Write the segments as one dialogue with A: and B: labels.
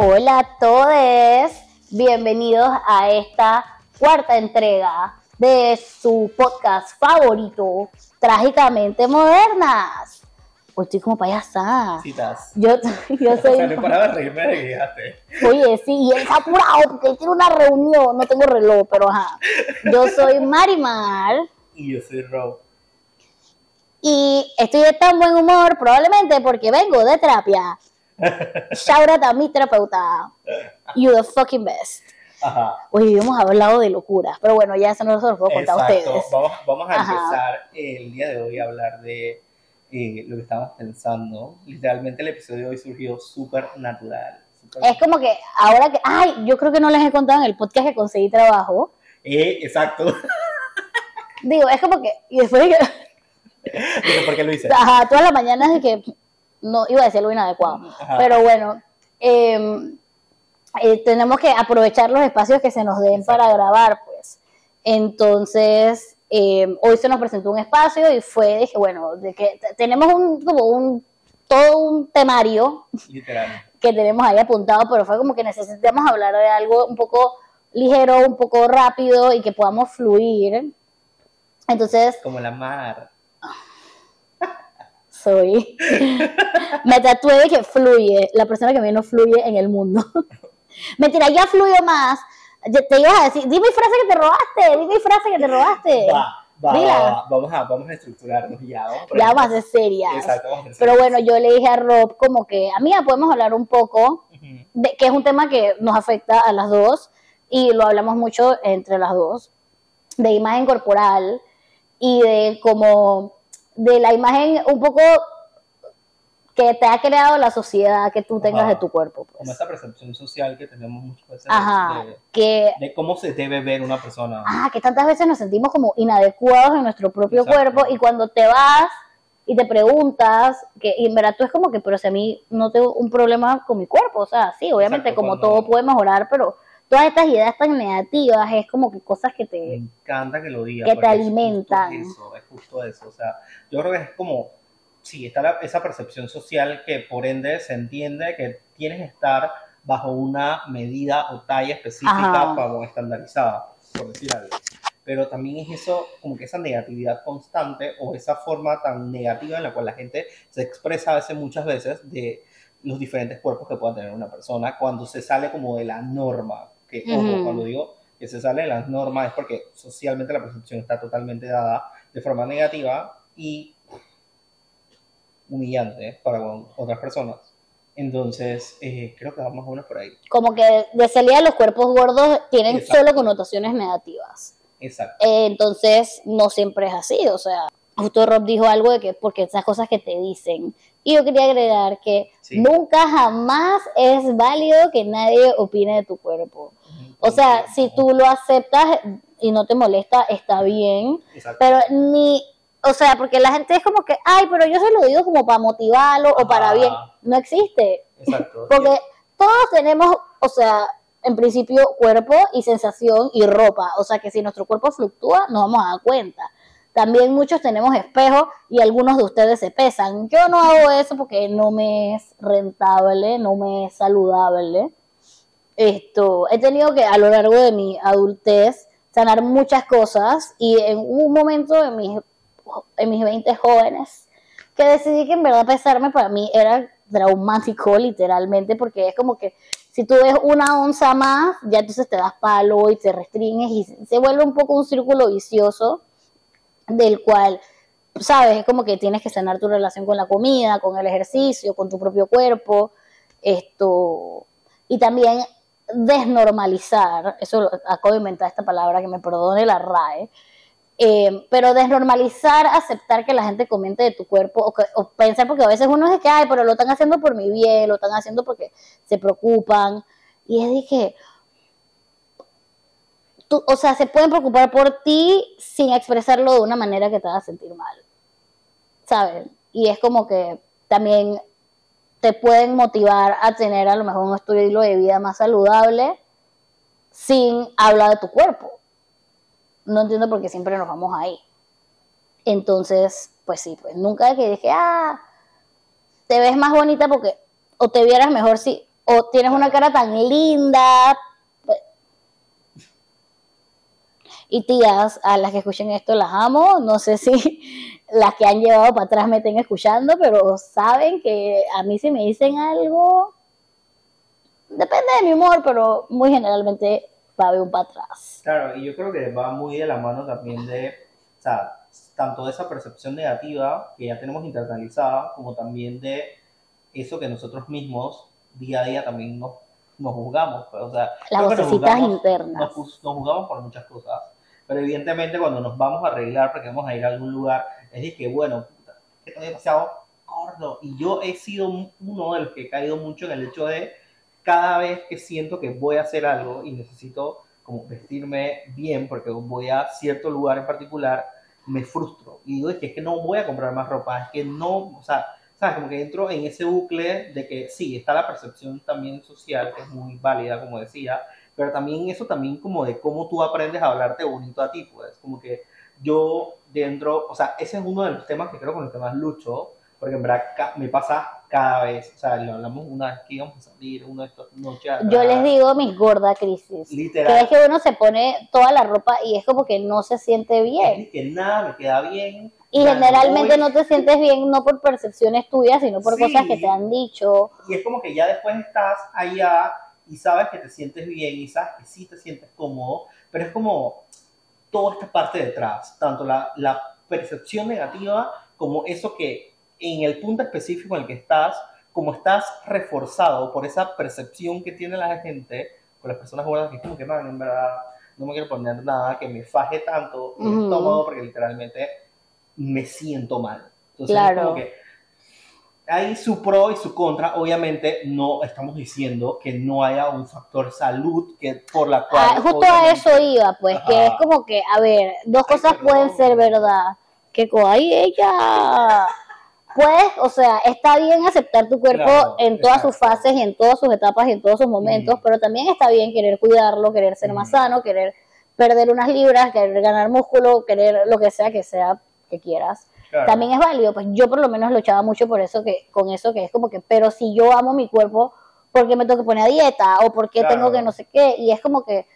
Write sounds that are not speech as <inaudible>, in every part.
A: Hola a todos, bienvenidos a esta cuarta entrega de su podcast favorito, Trágicamente Modernas. Hoy estoy como payasa.
B: Citas.
A: Yo, <laughs> yo
B: O sea,
A: soy.
B: no de reírme de.
A: Oye, sí, y él está apurado porque tiene una reunión. No tengo reloj, pero ajá. Yo soy Marimar
B: Y yo soy Rob.
A: y estoy de tan buen humor probablemente porque vengo de terapia. Shout out a mi terapeuta. You the fucking best.
B: Ajá.
A: Oye, hemos hablado de locuras, pero bueno, ya eso no se los puedo contar a ustedes.
B: Vamos, vamos a
A: Ajá.
B: empezar el día de hoy a hablar de eh, lo que estábamos pensando. Literalmente el episodio de hoy surgió súper natural. súper-
A: Es como que ahora que, ay, yo creo que no les he contado en el podcast que conseguí trabajo.
B: Eh, exacto.
A: Digo, es como que, y después de que, <laughs>
B: Digo, ¿Por qué lo hice?
A: ajá, todas las mañanas de que, no, iba a decir algo inadecuado,
B: Ajá.
A: pero bueno, eh, eh, tenemos que aprovechar los espacios que se nos den
B: Exacto.
A: para grabar, pues. Entonces, eh, hoy se nos presentó un espacio y fue, dije, bueno, de que tenemos un, como un, todo un temario
B: Literal. <laughs>
A: que tenemos ahí apuntado, pero fue como que necesitamos hablar de algo un poco ligero, un poco rápido y que podamos fluir. Entonces,
B: Como la mar.
A: Soy. <laughs> Me tatué de que fluye, la persona que menos fluye en el mundo. <laughs> Mentira, ya fluyo más. Te ibas a decir, dime frase que te robaste, dime frase que te robaste.
B: Va, va. Vamos a, vamos a estructurarnos ya. Vamos
A: Ya vamos a ser serias.
B: Exacto, vamos a ser
A: Pero
B: serias.
A: bueno, yo le dije a Rob como que, amiga, podemos hablar un poco de, que es un tema que nos afecta a las dos y lo hablamos mucho entre las dos, de imagen corporal y de como de la imagen un poco que te ha creado la sociedad que tú tengas
B: Ajá.
A: de tu cuerpo.
B: Como
A: Pues.
B: esa percepción social que tenemos muchas veces
A: Ajá,
B: de,
A: que,
B: de cómo se debe ver una persona.
A: ah, que tantas veces nos sentimos como inadecuados en nuestro propio
B: Exacto.
A: cuerpo y cuando te vas y te preguntas, que, y en verdad tú es como que, pero si a mí no tengo un problema con mi cuerpo, o sea, sí, obviamente
B: Exacto,
A: como
B: cuando-
A: todo puede mejorar, pero todas estas ideas tan negativas es como que cosas que
B: Me
A: te...
B: encanta que lo diga.
A: que te
B: porque es
A: alimentan.
B: justo eso, es justo eso. O sea, yo creo que es como, sí, está la- esa percepción social que por ende se entiende que tienes que estar bajo una medida o talla específica como estandarizada, por decir algo. Pero también es eso, como que esa negatividad constante o esa forma tan negativa en la cual la gente se expresa a veces, muchas veces, de los diferentes cuerpos que pueda tener una persona cuando se sale como de la norma. Que, ojo,
A: Ujú.
B: cuando digo que se sale de las normas es porque socialmente la percepción está totalmente dada de forma negativa y humillante para otras personas. Entonces, eh, creo que vamos a uno por ahí.
A: Como que de salida los cuerpos gordos tienen
B: Exacto.
A: solo connotaciones negativas.
B: Exacto.
A: Eh, entonces, no siempre es así. O sea, justo Rob dijo algo de que porque esas cosas que te dicen. Y yo quería agregar que
B: Sí.
A: nunca jamás es válido que nadie opine de tu cuerpo. O sea, si tú lo aceptas y no te molesta, está bien.
B: Exacto.
A: Pero ni, o sea, porque la gente es como que, ay, pero yo se lo digo como para motivarlo o para bien. No existe.
B: Exacto.
A: Porque todos tenemos, o sea, en principio cuerpo y sensación y ropa. O sea que si nuestro cuerpo fluctúa, nos vamos a dar cuenta. También muchos tenemos espejos y algunos de ustedes se pesan. Yo no hago eso porque no me es rentable, no me es saludable. Esto, he tenido que a lo largo de mi adultez sanar muchas cosas y en un momento en mis, en mis 20 jóvenes que decidí que en verdad pesarme para mí era traumático literalmente porque es como que si tú ves una onza más ya entonces te das palo y te restringes y se vuelve un poco un círculo vicioso del cual sabes es como que tienes que sanar tu relación con la comida con el ejercicio con tu propio cuerpo esto y también desnormalizar eso acabo de inventar esta palabra que me perdone la RAE eh, pero desnormalizar, aceptar que la gente comente de tu cuerpo o, que- o pensar, porque a veces uno es que, ay, pero lo están haciendo por mi bien, lo están haciendo porque se preocupan. Y es de que, tú, o sea, se pueden preocupar por ti sin expresarlo de una manera que te haga sentir mal. ¿Sabes? Y es como que también te pueden motivar a tener a lo mejor un estilo de vida más saludable sin hablar de tu cuerpo no entiendo por qué siempre nos vamos ahí. Entonces, pues sí, pues nunca que dije, ah, te ves más bonita porque, o te vieras mejor si, o tienes una cara tan linda. Y tías, a las que escuchen esto las amo, no sé si las que han llevado para atrás me estén escuchando, pero saben que a mí si me dicen algo, depende de mi humor, pero muy generalmente va a haber un para atrás.
B: Claro, y yo creo que va muy de la mano también de, o sea, tanto de esa percepción negativa que ya tenemos internalizada, como también de eso que nosotros mismos día a día también nos, nos juzgamos. Pues, o sea,
A: Las
B: nos
A: vocecitas internas.
B: Nos, nos juzgamos por muchas cosas, pero evidentemente cuando nos vamos a arreglar porque vamos a ir a algún lugar, es de que, bueno, que estoy demasiado gordo. Y yo he sido uno de los que he caído mucho en el hecho de cada vez que siento que voy a hacer algo y necesito como vestirme bien porque voy a cierto lugar en particular, me frustro. Y digo, es que, es que no voy a comprar más ropa, es que no, o sea, ¿sabes? Como que entro en ese bucle de que sí, está la percepción también social, que es muy válida, como decía, pero también eso también como de cómo tú aprendes a hablarte bonito a ti, pues, como que yo dentro, o sea, ese es uno de los temas que creo con los que más lucho, porque en verdad me pasa cada vez, o sea, lo hablamos una vez que íbamos a salir, una de estas noches
A: Yo
B: atrás,
A: les digo mis gorda crisis.
B: Literal.
A: Que es que uno se pone toda la ropa y es como que no se siente bien.
B: es que nada me queda bien.
A: Y generalmente
B: voy.
A: no te sientes bien no por percepciones tuyas, sino por
B: Sí.
A: cosas que te han dicho.
B: Y es como que ya después estás allá y sabes que te sientes bien y sabes que sí te sientes cómodo, pero es como toda esta parte detrás, tanto la, la percepción negativa como eso que en el punto específico en el que estás, como estás reforzado por esa percepción que tiene la gente con las personas gordas, que es como que, man, en verdad, no me quiero poner nada que me faje tanto el estómago porque literalmente me siento mal. Entonces,
A: Claro.
B: es como que hay su pro y su contra. Obviamente, no estamos diciendo que no haya un factor salud que por la cual.
A: Ah, justo a eso iba, pues,
B: Ajá.
A: que es como que, a ver, dos
B: Ay,
A: cosas
B: perdón.
A: pueden ser verdad. Que co- ahí ella. Pues, o sea, está bien aceptar tu cuerpo
B: Claro,
A: en todas sus fases en todas sus etapas y en todos sus momentos, pero también está bien querer cuidarlo, querer ser más sano, querer perder unas libras, querer ganar músculo, querer lo que sea que sea que quieras.
B: Claro.
A: También es válido, pues yo por lo menos luchaba mucho por eso que con eso que es como que, pero si yo amo mi cuerpo, ¿por qué me tengo que poner a dieta o por qué
B: Claro.
A: tengo que no sé qué? Y es como que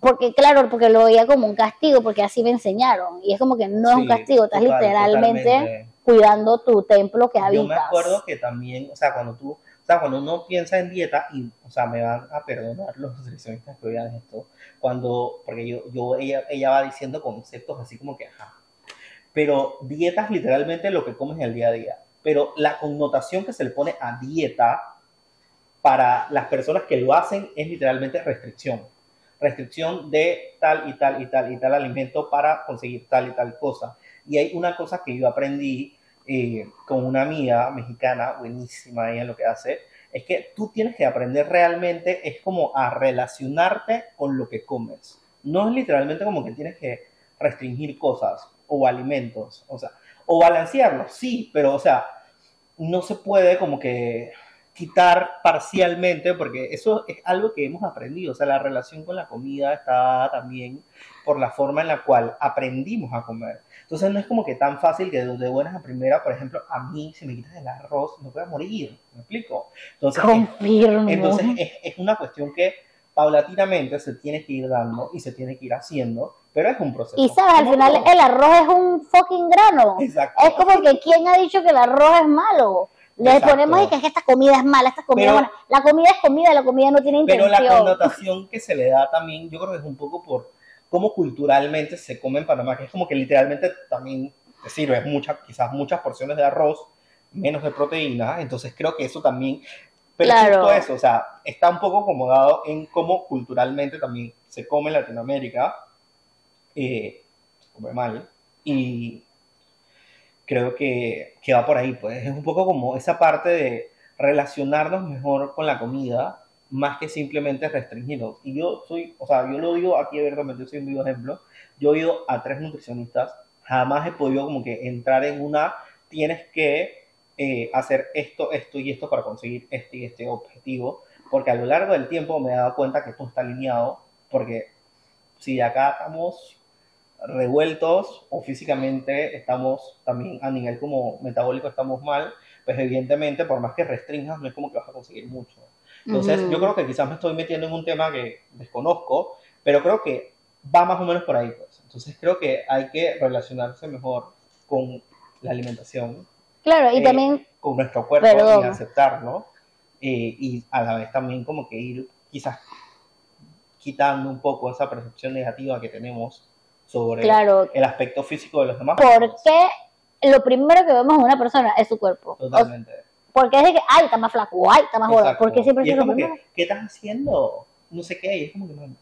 A: porque claro, porque lo veía como un castigo, porque así me enseñaron y es como que no es un castigo, estás
B: total,
A: literalmente
B: totalmente.
A: cuidando tu templo que habitas.
B: Yo me acuerdo que también, o sea, cuando tú, o sea, cuando uno piensa en dieta, y, o sea, me van a perdonar los <laughs> nutricionistas que oigan esto, cuando, porque yo, yo ella, ella va diciendo conceptos así como que, ajá, pero dieta es literalmente lo que comes en el día a día, pero la connotación que se le pone a dieta para las personas que lo hacen es literalmente restricción. Restricción de tal y tal y tal y tal alimento para conseguir tal y tal cosa. Y hay una cosa que yo aprendí eh, con una amiga mexicana, buenísima ella en lo que hace, es que tú tienes que aprender realmente, es como a relacionarte con lo que comes. No es literalmente como que tienes que restringir cosas o alimentos, o sea, o balancearlos, sí, pero o sea, no se puede como que quitar parcialmente, porque eso es algo que hemos aprendido, o sea, la relación con la comida está también por la forma en la cual aprendimos a comer. Entonces no es como que tan fácil que de buenas a primera, por ejemplo, a mí si me quitas el arroz me voy a morir, ¿me explico? Entonces, es-
A: Confirmo.
B: entonces es, es una cuestión que paulatinamente se tiene que ir dando y se tiene que ir haciendo, pero es un proceso.
A: y sabes, al final
B: todo.
A: el arroz es un fucking grano.
B: Exacto.
A: Es como que quién ha dicho que el arroz es malo. Le
B: Exacto.
A: ponemos y que, es que esta comida es mala, esta comida
B: Pero-
A: es buena. La comida es comida, la comida no tiene
B: Pero
A: intención.
B: la connotación que se le da también, yo creo que es un poco por cómo culturalmente se come en Panamá, que es como que literalmente también te sirve muchas, quizás muchas porciones de arroz, menos de proteína, entonces creo que eso también, pero
A: Claro.
B: justo eso, o sea, está un poco acomodado en cómo culturalmente también se come en Latinoamérica, eh, se come mal, y creo que, que va por ahí, pues es un poco como esa parte de relacionarnos mejor con la comida, más que simplemente restringirnos. Y yo soy, o sea, yo lo digo aquí abiertamente, yo soy un vivo ejemplo. Yo he ido a tres nutricionistas, jamás he podido como que entrar en una, tienes que eh, hacer esto, esto y esto para conseguir este y este objetivo, porque a lo largo del tiempo me he dado cuenta que esto está alineado, porque si acá estamos revueltos o físicamente estamos también a nivel como metabólico estamos mal, pues evidentemente por más que restringas no es como que vas a conseguir mucho. Entonces,
A: Ujú.
B: yo creo que quizás me estoy metiendo en un tema que desconozco, pero creo que va más o menos por ahí. Pues. Entonces, creo que hay que relacionarse mejor con la alimentación,
A: Claro, y
B: Eh,
A: también,
B: con nuestro cuerpo
A: Perdón.
B: y aceptarlo. eh, y a la vez también como que ir quizás quitando un poco esa percepción negativa que tenemos sobre
A: claro,
B: el aspecto físico de los demás.
A: porque lo primero que vemos en una persona es su cuerpo. O-
B: Totalmente.
A: porque es de que, ay, está más flaco, ay, está más gordo. Porque siempre
B: y
A: es
B: como que, ¿qué estás haciendo? No sé qué, y es como que, no,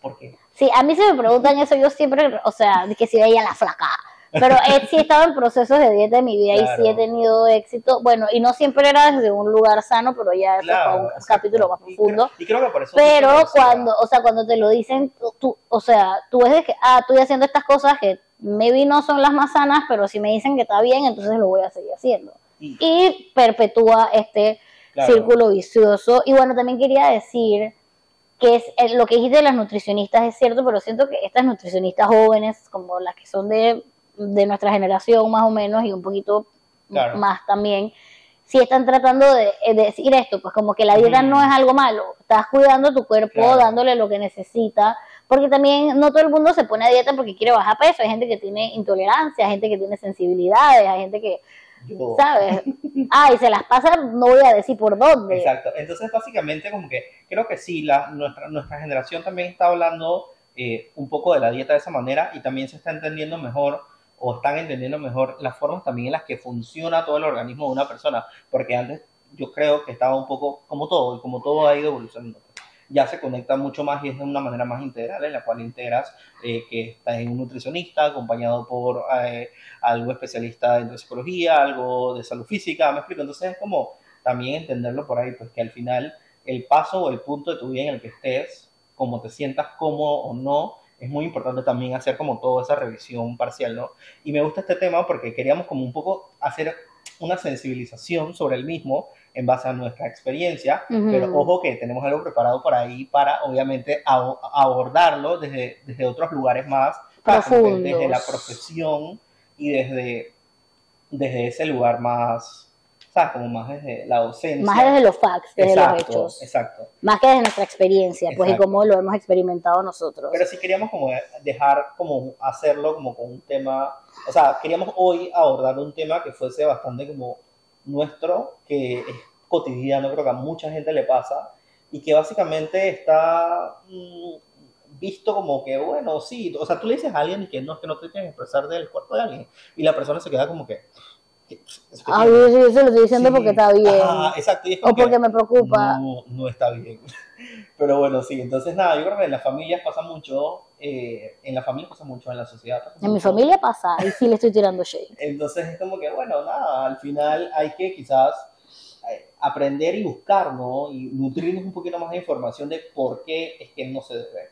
B: ¿por qué?
A: Sí, a mí se me preguntan eso, yo siempre, o sea, de que si veía la flaca. Pero he, sí he estado en procesos de dieta en mi vida
B: Claro.
A: y sí he tenido éxito. Bueno, y no siempre era desde un lugar sano, pero ya eso es para un capítulo más
B: Y
A: profundo.
B: creo- Y creo, que por eso...
A: Pero cuando, o sea, cuando te lo dicen, tú- o sea, tú ves de que, ah, estoy haciendo estas cosas que maybe no son las más sanas, pero si me dicen que está bien, entonces lo voy a seguir haciendo.
B: Y-
A: Y perpetúa este
B: claro,
A: círculo vicioso. Y bueno, también quería decir que es eh, lo que dijiste de las nutricionistas es cierto, pero siento que estas nutricionistas jóvenes, como las que son de, de nuestra generación más o menos y un poquito
B: Claro.
A: más también, sí están tratando de, de decir esto, pues como que la dieta no es algo malo, estás cuidando tu cuerpo,
B: Claro.
A: dándole lo que necesita, porque también no todo el mundo se pone a dieta porque quiere bajar peso, hay gente que tiene intolerancia, hay gente que tiene sensibilidades, hay gente que,
B: yo-
A: ¿sabes? <laughs> Ay, se las pasa, no voy a decir por dónde.
B: Exacto. Entonces, básicamente, como que creo que sí, la, nuestra, nuestra generación también está hablando eh, un poco de la dieta de esa manera y también se está entendiendo mejor o están entendiendo mejor las formas también en las que funciona todo el organismo de una persona. Porque antes yo creo que estaba un poco como todo y como todo ha ido evolucionando. Ya se conecta mucho más y es de una manera más integral en la cual integras eh, que estás en un nutricionista acompañado por eh, algo especialista en psicología, algo de salud física, me explico. Entonces es como también entenderlo por ahí, pues que al final el paso o el punto de tu vida en el que estés, como te sientas cómodo o no, es muy importante también hacer como toda esa revisión parcial, ¿no? Y me gusta este tema porque queríamos como un poco hacer una sensibilización sobre el mismo en base a nuestra experiencia, pero ojo que tenemos algo preparado por ahí para obviamente abo- abordarlo desde, desde otros lugares más, desde la profesión y desde, desde ese lugar más, ¿sabes? Como más desde la docencia.
A: Más desde los facts, desde
B: exacto,
A: los hechos.
B: Exacto.
A: Más que desde nuestra experiencia, pues y
B: Exacto.
A: cómo lo hemos experimentado nosotros.
B: Pero sí queríamos como dejar, como hacerlo como con un tema, o sea, queríamos hoy abordar un tema que fuese bastante como nuestro, que es cotidiano, creo que a mucha gente le pasa, y que básicamente está mm, visto como que, bueno, sí, o sea, tú le dices a alguien y que no, que no te tienes que expresar del cuerpo de alguien, y la persona se queda como que... ¿qué- eso qué
A: Ay,
B: tiene?
A: yo, yo se lo estoy diciendo
B: Sí.
A: porque está bien.
B: Ajá, exacto, y es
A: o porque
B: que-
A: me preocupa.
B: no, no está bien. <laughs> Pero bueno, sí, entonces nada, yo creo que en las familias pasa mucho, eh, en la familia pasa mucho, en la sociedad pasa
A: En mi
B: mucho.
A: familia pasa, y sí le estoy tirando shade. <laughs>
B: Entonces es como que, bueno, nada, al final hay que quizás eh, aprender y buscar, ¿no? Y nutrirnos un poquito más de información de por qué es que no se debe.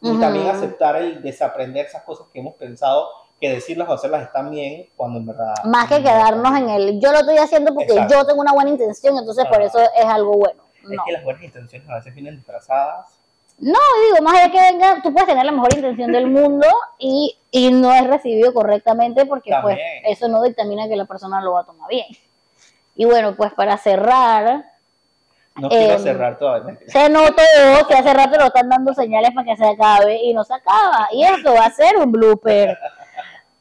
B: Y
A: Ujú.
B: también aceptar el desaprender esas cosas que hemos pensado que decirlas o hacerlas están bien cuando en verdad...
A: Más que
B: no
A: quedarnos en el yo lo estoy haciendo porque
B: Exacto.
A: yo tengo una buena intención, entonces por eso es algo bueno.
B: Es que las buenas intenciones a veces vienen disfrazadas.
A: No, digo, más allá que venga, tú puedes tener la mejor intención del <laughs> mundo y, y no es recibido correctamente porque pues eso no dictamina que la persona lo va a tomar bien. Y bueno, pues para cerrar,
B: No quiero
A: Em,
B: cerrar todavía.
A: se notó que hace rato lo están dando señales para que se acabe y no se acaba. Y esto va a ser un blooper. <laughs>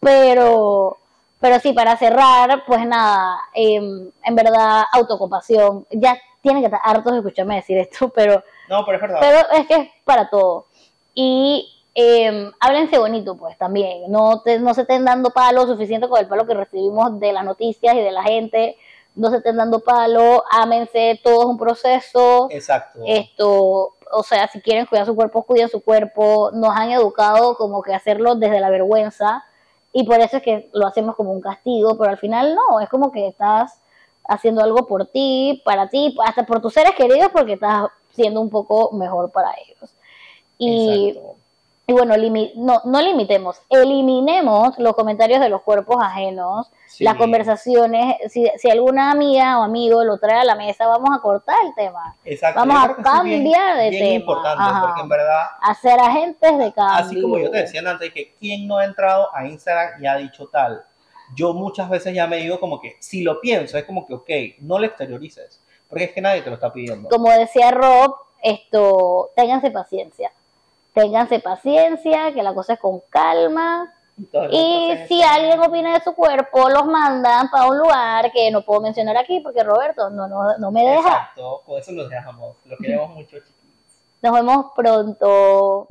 A: Pero, pero sí, para cerrar, pues nada, em, en verdad, autocompasión. Ya tienen que estar hartos de escucharme decir esto, <laughs> pero
B: No, pero es verdad.
A: pero es que es para todo. Y eh, háblense bonito, pues también. No, te- no se estén dando palo suficiente con el palo que recibimos de las noticias y de la gente. No se estén dando palo. Ámense, todo es un proceso.
B: Exacto.
A: Esto, o sea, si quieren cuidar su cuerpo, cuiden su cuerpo. Nos han educado como que hacerlo desde la vergüenza. Y por eso es que lo hacemos como un castigo, pero al final no, es como que estás haciendo algo por ti, para ti, hasta por tus seres queridos, porque estás siendo un poco mejor para ellos. Y. y bueno, limi- no, no limitemos, eliminemos los comentarios de los cuerpos ajenos,
B: Sí.
A: las conversaciones, si, si alguna amiga o amigo lo trae a la mesa, vamos a cortar el tema,
B: Exacto.
A: vamos a
B: es bien-
A: cambiar de
B: bien
A: tema.
B: importante,
A: Ajá.
B: porque en verdad,
A: a ser agentes de cambio.
B: así como yo te decía antes, que quien no ha entrado a Instagram y ha dicho tal, yo muchas veces ya me digo como que, si lo pienso, es como que, ok, no lo exteriorices, Porque es que nadie te lo está pidiendo.
A: Como decía Rob, esto, ténganse paciencia. Ténganse paciencia, que la cosa es con calma.
B: Y,
A: si alguien opina de su cuerpo, los mandan para un lugar que no puedo mencionar aquí porque Roberto no, no, no me deja.
B: Exacto, con eso los dejamos. Los queremos mucho, chiquis.
A: Nos vemos pronto.